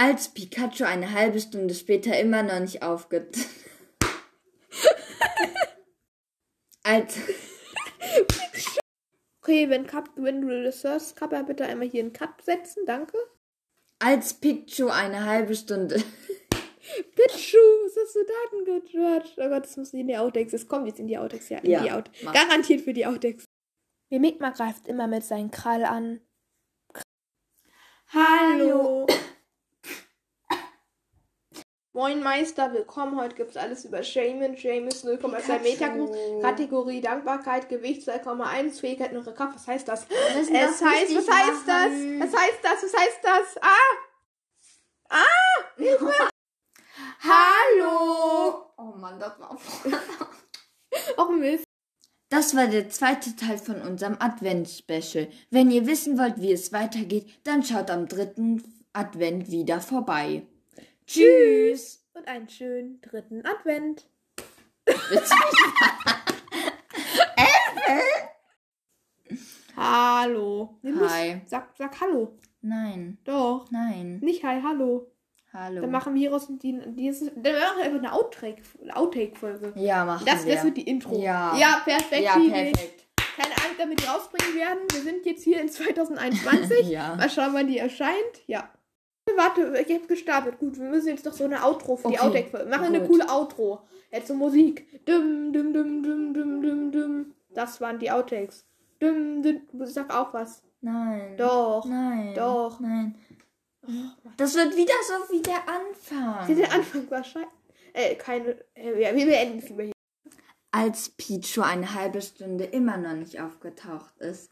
Als Pikachu eine halbe Stunde später immer noch nicht aufget... Als... Okay, wenn, Cup, wenn du das hörst, Kappa, bitte einmal hier einen Cut setzen, danke. Als Pichu eine halbe Stunde... Pichu, was hast du da denn gehört? Oh Gott, das muss in die Outtakes. Es kommt jetzt in die Outtakes, ja. In Ja, die Out mach. Garantiert für die Outtakes. Mimikma greift immer mit seinem Krall an. Hallo. Moin Meister, willkommen. Heute gibt es alles über Shaman. James 0,2 Meter groß. Kategorie Dankbarkeit, Gewicht 2,1, Fähigkeit und Kraft. Was heißt das? Es das heißt, was heißt das? Was heißt das? Was heißt das? Ah! Ah! Hilfe! Hallo! Oh Mann, das war... Och Mist. Das war der zweite Teil von unserem Advent-Special. Wenn ihr wissen wollt, wie es weitergeht, dann schaut am dritten Advent wieder vorbei. Tschüss! Und einen schönen dritten Advent. Hallo. Nee, nicht- Hi. Sag, sag Hallo. Nein, Doch. nein, Nicht Hi, Hallo. hallo. Dann machen wir hieraus die, dieses, dann machen wir einfach eine Outtake- Outtake-Folge. ja, machen Das wir. wäre so die Intro. Ja. Ja, perfekt. ja, perfekt. Keine Angst, damit die rausbringen werden. Wir sind jetzt hier in 2021. Ja. Mal schauen, wann die erscheint. Ja. Warte, ich habe gestartet. Gut, wir müssen jetzt noch so eine Outro für die Okay, Outtake-Folge. Machen eine gut. coole Outro. Jetzt so Musik. Dum, dum, dum, dum, dum, dum, dum. Das waren die Outtakes. Dum, dum. Sag auch was. Nein. Doch. Nein. Doch. Nein. Das wird wieder so wie der Anfang. Der Anfang war scheiße. Äh, keine. Äh, ja, wir beenden es lieber hier. Als Pichu eine halbe Stunde immer noch nicht aufgetaucht ist,